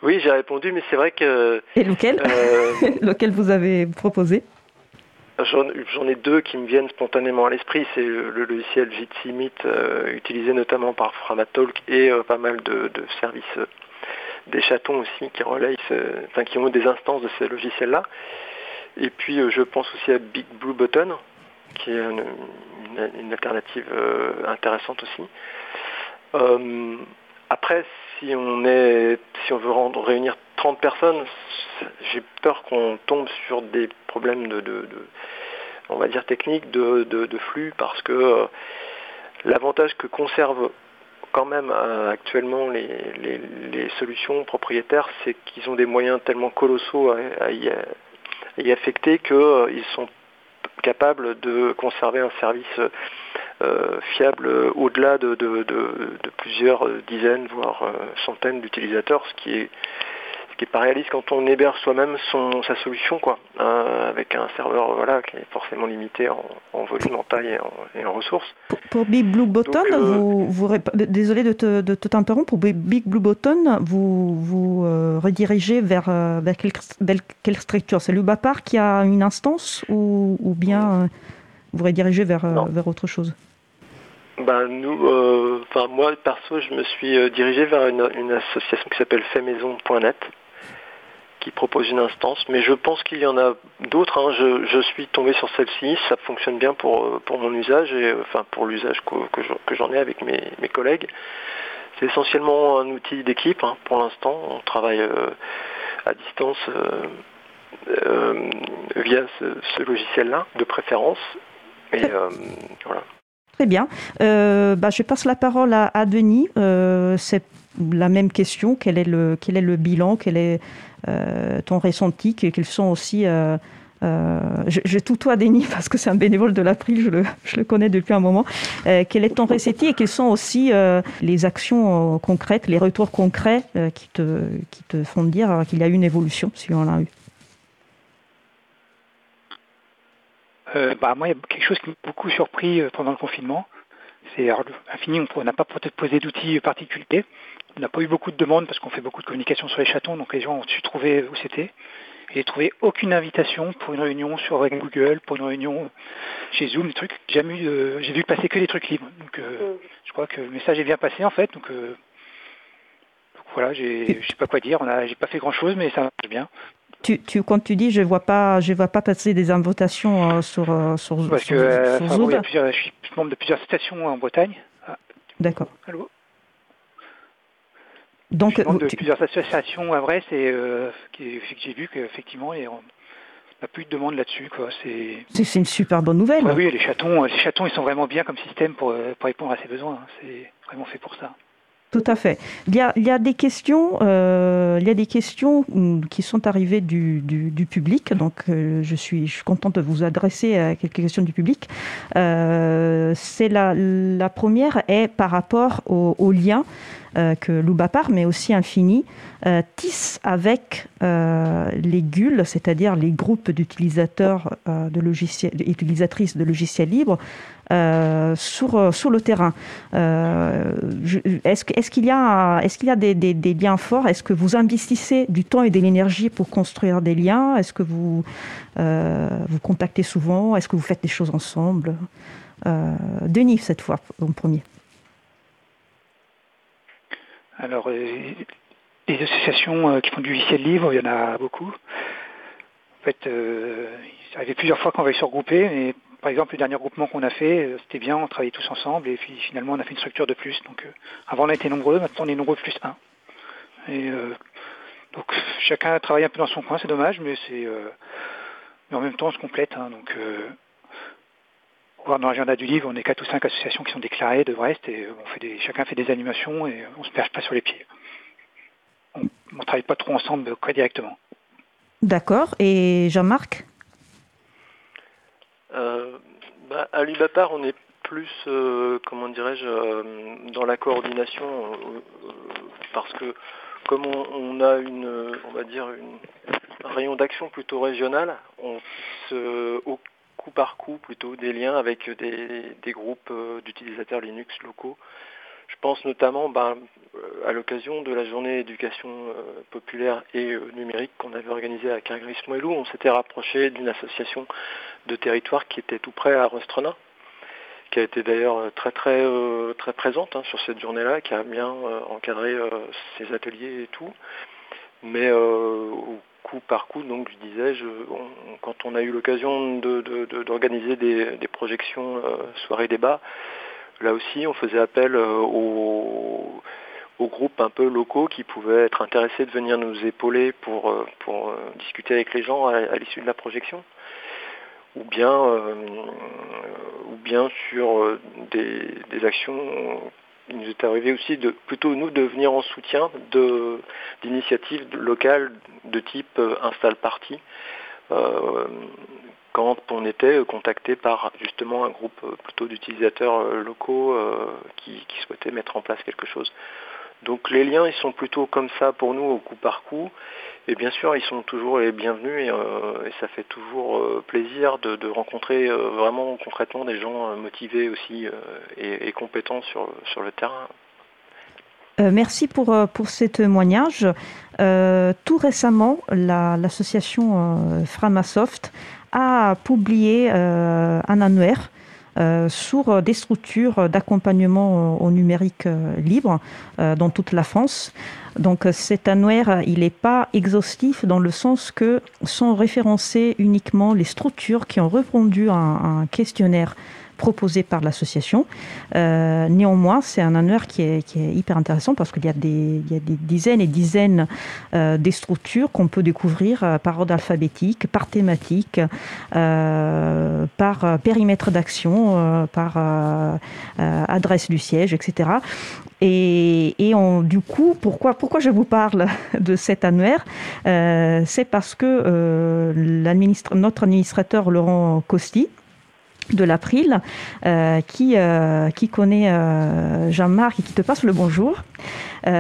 Oui, j'ai répondu, mais c'est vrai que... Et lequel euh, Lequel vous avez proposé? J'en ai deux qui me viennent spontanément à l'esprit. C'est le, logiciel Jitsi Meet, euh, utilisé notamment par Framatalk et euh, pas mal de, services des chatons aussi qui relayent, enfin qui ont des instances de ces logiciels-là. Et puis je pense aussi à Big Blue Button, qui est une, alternative intéressante aussi. après, si on veut réunir 30 personnes, j'ai peur qu'on tombe sur des problèmes de, on va dire techniques de, flux parce que euh, l'avantage que conservent quand même euh, actuellement les, solutions propriétaires, c'est qu'ils ont des moyens tellement colossaux à, y, affecter qu'ils euh, sont capables de conserver un service fiable au-delà de, plusieurs dizaines, voire euh, centaines d'utilisateurs, ce qui est ce qui est pas réaliste quand on héberge soi-même son sa solution quoi euh, avec un serveur voilà qui est forcément limité en, volume en taille et en, ressources. Pour, Big Blue Button vous, vous désolé de te, t'interrompre pour Big Blue Button vous vous redirigez vers, vers quelle, structure? C'est l'UBAPAR qui a une instance ou, ou bien vous redirigez vers, vers autre chose? Ben nous, euh, enfin moi perso, je me suis euh, dirigé vers une, association qui s'appelle faitmaison.net qui propose une instance, mais je pense qu'il y en a d'autres. Hein. Je, suis tombé sur celle-ci, ça fonctionne bien pour, euh, pour mon usage et enfin pour l'usage que, j'en ai avec mes, collègues. C'est essentiellement un outil d'équipe hein, pour l'instant. On travaille à distance via ce, ce logiciel-là, de préférence. Et voilà. Très bien. Bah, je passe la parole à, Denis. C'est la même question. Quel est le, quel est le bilan? Quel est ton ressenti? Quels sont aussi euh, je, je, tutoie Denis parce que c'est un bénévole de l'April, je le, je le, connais depuis un moment. Euh, quel est ton ressenti et quelles sont aussi euh, les actions concrètes, les retours concrets qui, te, qui te font dire qu'il y a eu une évolution, si on l'a eu? Bah, Moi, il y a quelque chose qui m'a beaucoup surpris pendant le confinement. C'est infini, on n'a pas peut-être posé d'outils particuliers. On n'a pas eu beaucoup de demandes parce qu'on fait beaucoup de communication sur les chatons, donc les gens ont su trouver où c'était. J'ai trouvé aucune invitation pour une réunion sur Google, pour une réunion chez Zoom, des trucs. Jamais eu, j'ai vu passer que des trucs libres. Donc, euh, mm. je crois que le message est bien passé en fait. Donc, euh, voilà, j'ai, je sais pas quoi dire. On a, j'ai pas fait grand chose, mais ça marche bien. Tu, tu, quand tu dis je vois pas, je vois pas passer des invitations euh, sur, sur Parce que Zoom. je suis membre de plusieurs stations en Bretagne. D'accord. Allô? Donc, de plusieurs associations à Brest et euh, j'ai vu qu'effectivement, on n'a plus de demande là-dessus. C'est une super bonne nouvelle. oui, les chatons, les chatons, ils sont vraiment bien comme système pour, euh, pour répondre à ces besoins. C'est vraiment fait pour ça. Tout à fait. Il y a, des questions, euh, il y a des questions mm, qui sont arrivées du, public. Donc, euh, je suis, je suis contente de vous adresser à quelques questions du public. Euh, la, première est par rapport au, au lien euh, que Loubapar, mais aussi Infini, euh, tisse avec euh, les GUL, c'est-à-dire les groupes d'utilisateurs de logiciels, utilisatrices de logiciels libres, sur, le terrain. est-ce, qu'il y a, des, liens forts? Est-ce que vous investissez du temps et de l'énergie pour construire des liens? Est-ce que vous, vous contactez souvent? Est-ce que vous faites des choses ensemble? Denis, cette fois, en premier. Alors, euh, les associations euh, qui font du logiciel libre, il y en a beaucoup. En fait, euh, ça arrivait plusieurs fois qu'on va se regrouper, mais par exemple, le dernier groupement qu'on a fait, c'était bien, on travaillait tous ensemble, et puis finalement, on a fait une structure de plus. Donc, avant, on était nombreux, maintenant, on est nombreux plus un. Et donc, chacun travaille un peu dans son coin, c'est dommage, mais c'est, mais en même temps, on se complète. Hein, donc, dans l'agenda du livre, on est quatre ou cinq associations qui sont déclarées de Brest et on fait des, chacun fait des animations et on se perche pas sur les pieds. On ne travaille pas trop ensemble quoi, directement. D'accord. Et Jean-Marc? Euh, bah, À l'UBAPAR, on est plus, euh, comment dirais-je, euh, dans la coordination parce que comme on, a une, on va dire, une, un rayon d'action plutôt régional, on se, coup par coup plutôt des liens avec des, groupes euh, d'utilisateurs Linux locaux. Je pense notamment ben, euh, à l'occasion de la journée éducation euh, populaire et numérique qu'on avait organisée à Cargris-Moellou, on s'était rapproché d'une association de territoire qui était tout près à Rostrena, qui a été d'ailleurs très très très présente hein, sur cette journée-là, qui a bien encadré ses ateliers et tout. Mais coup par coup, donc je disais, quand on a eu l'occasion d'organiser des, projections euh, soirées débat, là aussi on faisait appel euh, aux, groupes un peu locaux qui pouvaient être intéressés de venir nous épauler pour, euh, discuter avec les gens à, l'issue de la projection. Ou bien sur des actions il nous est arrivé aussi de plutôt nous de venir en soutien d'initiatives locales de type euh, install party euh, quand on était contacté par justement un groupe euh, plutôt d'utilisateurs locaux qui, qui, souhaitaient mettre en place quelque chose. Donc les liens ils sont plutôt comme ça pour nous au coup par coup. Et bien sûr, ils sont toujours les bienvenus et, euh, ça fait toujours euh, plaisir de, rencontrer euh, vraiment concrètement des gens motivés aussi et, compétents sur, sur le terrain. merci pour, pour ces témoignages. tout récemment, l'association Framasoft a publié un annuaire sur des structures d'accompagnement au numérique libre dans toute la France. Donc cet annuaire, il n'est pas exhaustif dans le sens que sont référencées uniquement les structures qui ont répondu à un, questionnaire proposé par l'association. néanmoins, c'est un annuaire qui est, hyper intéressant parce qu'il y, a des, dizaines et dizaines des structures qu'on peut découvrir par ordre alphabétique, par thématique, par périmètre d'action, par adresse du siège, etc. Et, et du coup, pourquoi, pourquoi je vous parle de cet annuaire euh, C'est parce que euh, notre administrateur Laurent Costi, de l'April, euh, qui, qui connaît Jean-Marc et qui te passe le bonjour. Il,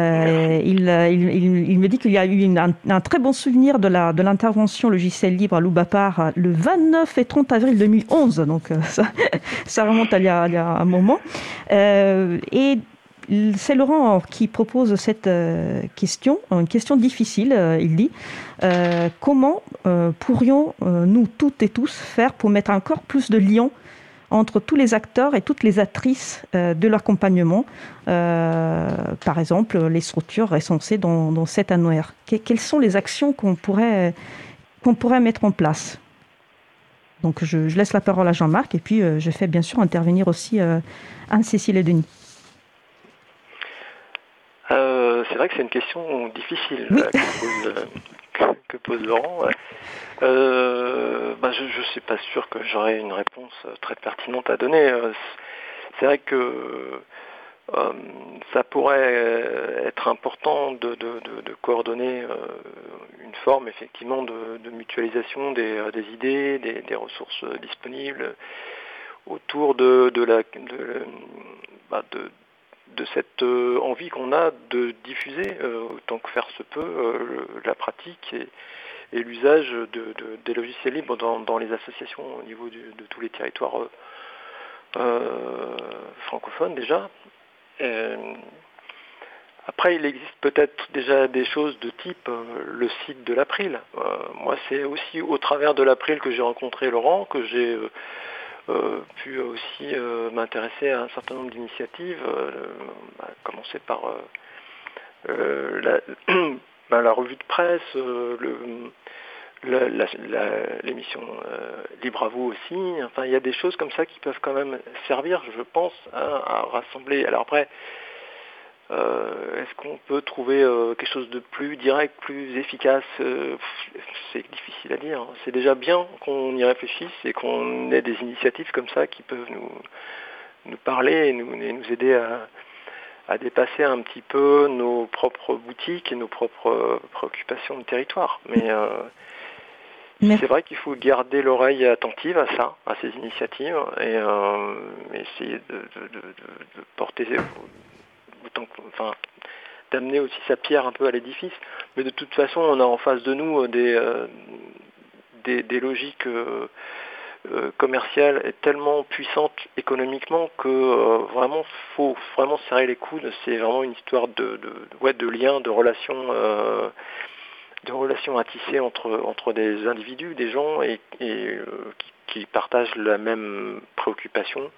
me dit qu'il y a eu un, très bon souvenir de l'intervention logiciel libre à Loubapar le 29 et 30 avril 2011, donc ça, remonte à y a, il y a un moment. et c'est Laurent qui propose cette euh, question, une question difficile, euh, il dit. Euh, comment pourrions-nous toutes et tous faire pour mettre encore plus de liens entre tous les acteurs et toutes les actrices de l'accompagnement, par exemple les structures recensées dans, cet annuaire? Quelles sont les actions qu'on pourrait, mettre en place? Donc je, laisse la parole à Jean-Marc et puis je fais bien sûr intervenir aussi Anne-Cécile et Denis. C'est vrai que c'est une question difficile euh, que, pose, Laurent. Euh, bah, je ne suis pas sûr que j'aurai une réponse très pertinente à donner. Euh, c'est vrai que ça pourrait être important de, coordonner une forme effectivement de, mutualisation des, idées, des, ressources disponibles autour de, la bah, de, cette euh, envie qu'on a de diffuser, euh, autant que faire se peut, euh, la pratique et, l'usage de, des logiciels libres dans, les associations au niveau de tous les territoires francophones déjà. après, il existe peut-être déjà des choses de type le site de l'April. moi, c'est aussi au travers de l'April que j'ai rencontré Laurent, que j'ai pu aussi euh, m'intéresser à un certain nombre d'initiatives, euh, à commencer par la, ben, la, revue de presse, l'émission Libre à vous aussi. Enfin, il y a des choses comme ça qui peuvent quand même servir, je pense, à rassembler. Alors après, euh, est-ce qu'on peut trouver euh, quelque chose de plus direct, plus efficace euh, C'est difficile à dire. C'est déjà bien qu'on y réfléchisse et qu'on ait des initiatives comme ça qui peuvent nous, nous parler et nous, nous aider à, à, dépasser un petit peu nos propres boutiques et nos propres préoccupations de territoire. Mais c'est vrai qu'il faut garder l'oreille attentive à ça, à ces initiatives, et essayer de, de, de porter d'amener aussi sa pierre un peu à l'édifice. Mais de toute façon, on a en face de nous euh, des, euh, des, logiques euh, commerciales tellement puissantes économiquement que vraiment faut vraiment serrer les coudes. C'est vraiment une histoire de, de, de lien, de relations. de relations à tisser entre, entre des individus, des gens et, qui, partagent la même préoccupation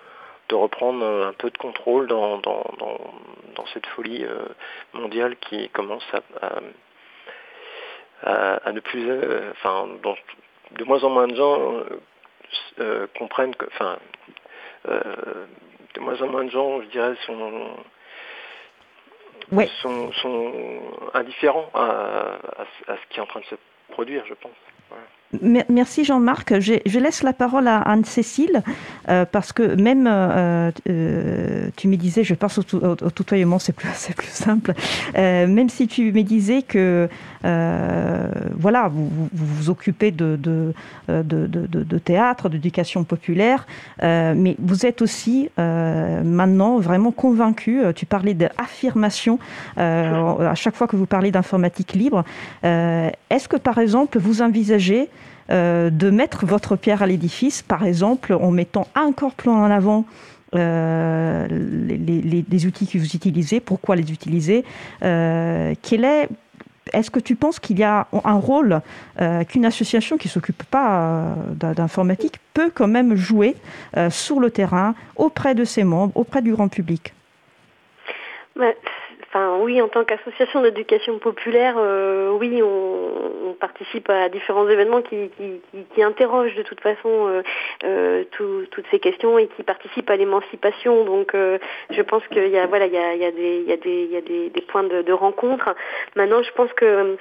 de reprendre un peu de contrôle dans, dans, dans, cette folie euh, mondiale qui commence à, à, ne plus... Euh, enfin, de moins en moins de gens euh, comprennent que... Enfin, de moins en moins de gens, je dirais, sont... Sont, sont, indifférents à, à, ce qui est en train de se produire, je pense. Merci Jean-Marc. Je, laisse la parole à Anne-Cécile euh, parce que même euh, euh, tu me disais, je pense au, tutoiement, c'est plus, simple, même si tu me disais que voilà, vous, vous, occupez de, de, théâtre, d'éducation populaire, mais vous êtes aussi maintenant vraiment convaincu, tu parlais d'affirmation à chaque fois que vous parlez d'informatique libre. Est-ce que par exemple vous envisagez de mettre votre pierre à l'édifice, par exemple en mettant encore plus en avant euh, les, outils que vous utilisez, pourquoi les utiliser, euh, est est-ce que tu penses qu'il y a un rôle qu'une association qui s'occupe pas d'informatique peut quand même jouer sur le terrain auprès de ses membres, auprès du grand public? Oui, en tant qu'association d'éducation populaire, euh, oui, on, participe à différents événements qui, interrogent de toute façon euh, toutes ces questions et qui participent à l'émancipation. Donc, je pense qu'il y a voilà, il y a, des points de, de rencontre. Maintenant, je pense que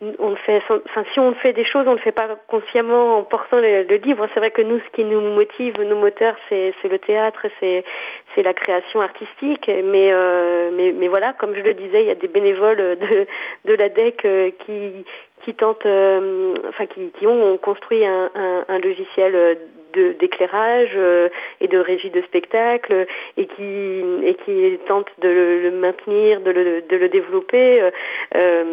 on fait, enfin, si on fait des choses, on ne le fait pas consciemment en portant le, livre. C'est vrai que nous, ce qui nous motive, nos moteurs, c'est le théâtre, c'est la création artistique. Mais, euh, mais mais voilà, comme je le disais, il y a des bénévoles de de la DEC euh, qui qui tentent, euh, enfin qui, qui ont construit un, un, un logiciel d'éclairage euh, et de régie de spectacle et qui et qui tente de le, maintenir, de le, de le développer euh, euh,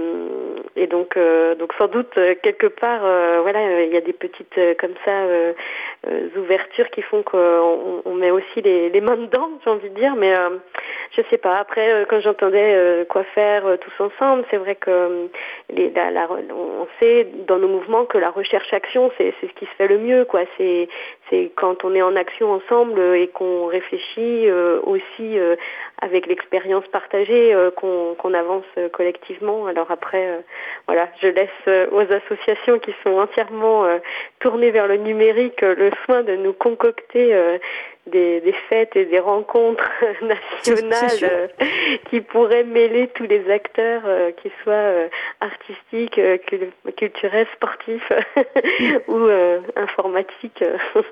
et donc donc sans doute quelque part voilà il y a des petites comme ça ouvertures qui font qu'on on met aussi les, mains dedans j'ai envie de dire mais je sais pas. Après quand j'entendais quoi faire tous ensemble c'est vrai que les, la, on sait dans nos mouvements que la recherche action c'est c'est ce qui se fait le mieux quoi. C'est c'est quand on est en action ensemble et qu'on réfléchit euh, aussi euh, avec l'expérience partagée euh, qu'on avance collectivement. Alors après, voilà, je laisse aux associations qui sont entièrement tournées vers le numérique le soin de nous concocter des, fêtes et des rencontres nationales qui pourraient mêler tous les acteurs, qu'ils soient artistiques, culturels, sportifs ou informatiques.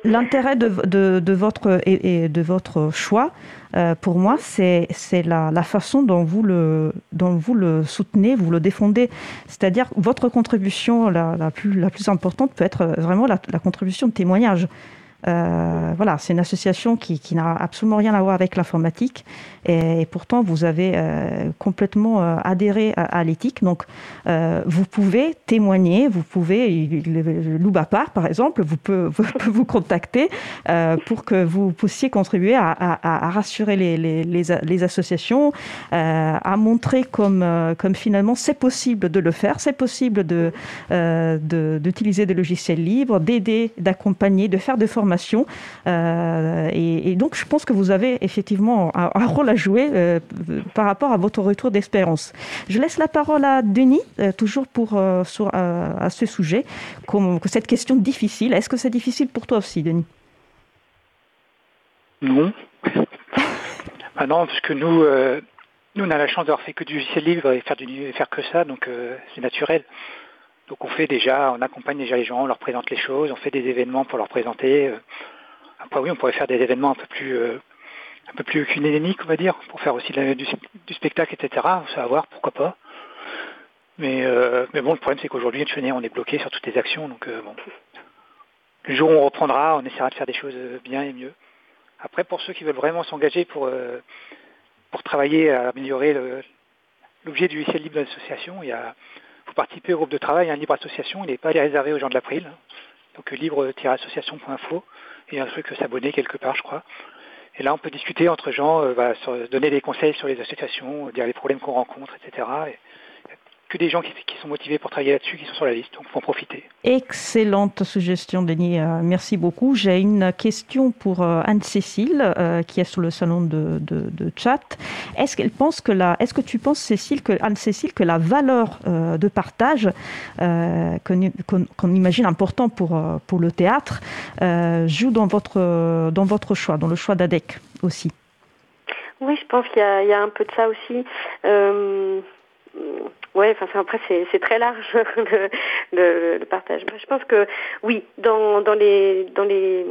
L'intérêt de, votre, et, de votre choix, euh, pour moi, c'est la, la, façon dont vous, le, dont vous le soutenez, vous le défendez. C'est-à-dire votre contribution la, la, plus, la plus importante peut être vraiment la, la contribution de témoignage. Euh, voilà, c'est une association qui, n'a absolument rien à voir avec l'informatique et, pourtant vous avez euh, complètement euh, adhéré à, l'éthique. Donc vous pouvez témoigner, vous pouvez, Loubapar par exemple, vous peut, vous, contacter pour que vous puissiez contribuer à, rassurer les, associations, à montrer comme, finalement c'est possible de le faire, c'est possible d'utiliser de, des logiciels libres, d'aider, d'accompagner, de faire des formations euh, et, donc, je pense que vous avez effectivement un, rôle jouer euh, par rapport à votre retour d'expérience. Je laisse la parole à Denis, euh, toujours pour, sur, à ce sujet, comme, cette question difficile. Est-ce que c'est difficile pour toi aussi, Denis? Non. ah non, parce que nous, nous, on a la chance d'avoir fait que du logiciel libre et faire, que ça, donc c'est naturel. Donc on fait déjà, on accompagne déjà les gens, on leur présente les choses, on fait des événements pour leur présenter. Euh. Après oui, on pourrait faire des événements un peu plus euh, un peu plus on va dire, pour faire aussi du, spectacle, etc. Ça va voir, pourquoi pas. Mais, euh, mais bon, le problème c'est qu'aujourd'hui, on est bloqué sur toutes les actions, donc bon. Le jour où on reprendra, on essaiera de faire des choses bien et mieux. Après, pour ceux qui veulent vraiment s'engager pour, pour travailler à améliorer l'objet du logiciel libre de l'association, il y a pour participer au groupe de travail, un libre association, il n'est pas réservé aux gens de l'April. Donc libre-association.info et un truc s'abonner quelque part, je crois. Et là, on peut discuter entre gens, euh, bah, donner des conseils sur les associations, dire les problèmes qu'on rencontre, etc que des gens qui, sont motivés pour travailler là-dessus qui sont sur la liste, donc il faut en profiter. Excellente suggestion, Denis. Euh, merci beaucoup. J'ai une question pour euh, Anne-Cécile, euh, qui est sur le salon de, chat. Est-ce qu'elle pense que la, est-ce que tu penses, Cécile, que Anne-Cécile, que la valeur de partage qu'on, imagine important pour, pour le théâtre joue dans votre, dans votre choix, dans le choix d'ADEC aussi? Oui, je pense qu'il y, y a, un peu de ça aussi. Ouais, enfin après c'est très large le, le, partage. Je pense que oui, dans dans les dans les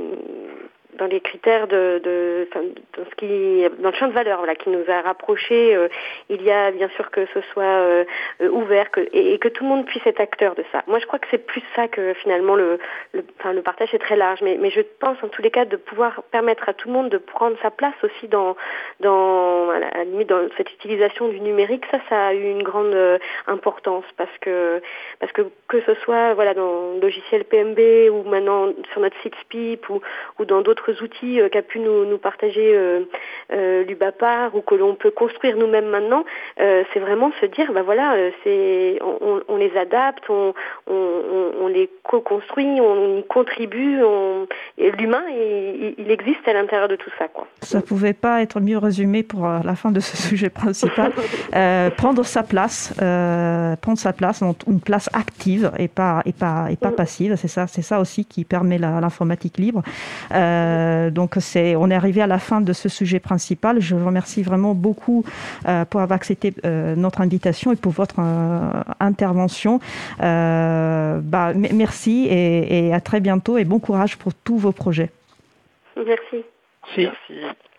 dans les critères de, de, dans ce qui dans le champ de valeur voilà qui nous a rapprochés euh, il y a bien sûr que ce soit euh, ouvert que, et, que tout le monde puisse être acteur de ça. Moi je crois que c'est plus ça que finalement le le, le partage est très large. Mais, mais je pense en tous les cas de pouvoir permettre à tout le monde de prendre sa place aussi dans dans à la limite dans cette utilisation du numérique. Ça ça a eu une grande euh, importance parce que parce que que ce soit voilà dans le logiciel PMB ou maintenant sur notre site SPIP ou, ou dans d'autres d'autres outils qu'a pu nous, nous partager l'UBAPAR ou que l'on peut construire nous-mêmes maintenant, c'est vraiment se dire, bah voilà, c'est on, on, les adapte, on, on les co-construit, on y contribue, l'humain, il, il, existe à l'intérieur de tout ça. Quoi. Ça ne pouvait pas être mieux résumé pour la fin de ce sujet principal. prendre sa place, prendre sa place, une place active et pas, et pas, et pas mm. passive, c'est ça, c'est ça aussi qui permet l'informatique libre. Donc c'est, on est arrivé à la fin de ce sujet principal. Je vous remercie vraiment beaucoup pour avoir accepté notre invitation et pour votre intervention. bah, merci et, et, à très bientôt et bon courage pour tous vos projets. Merci. Merci.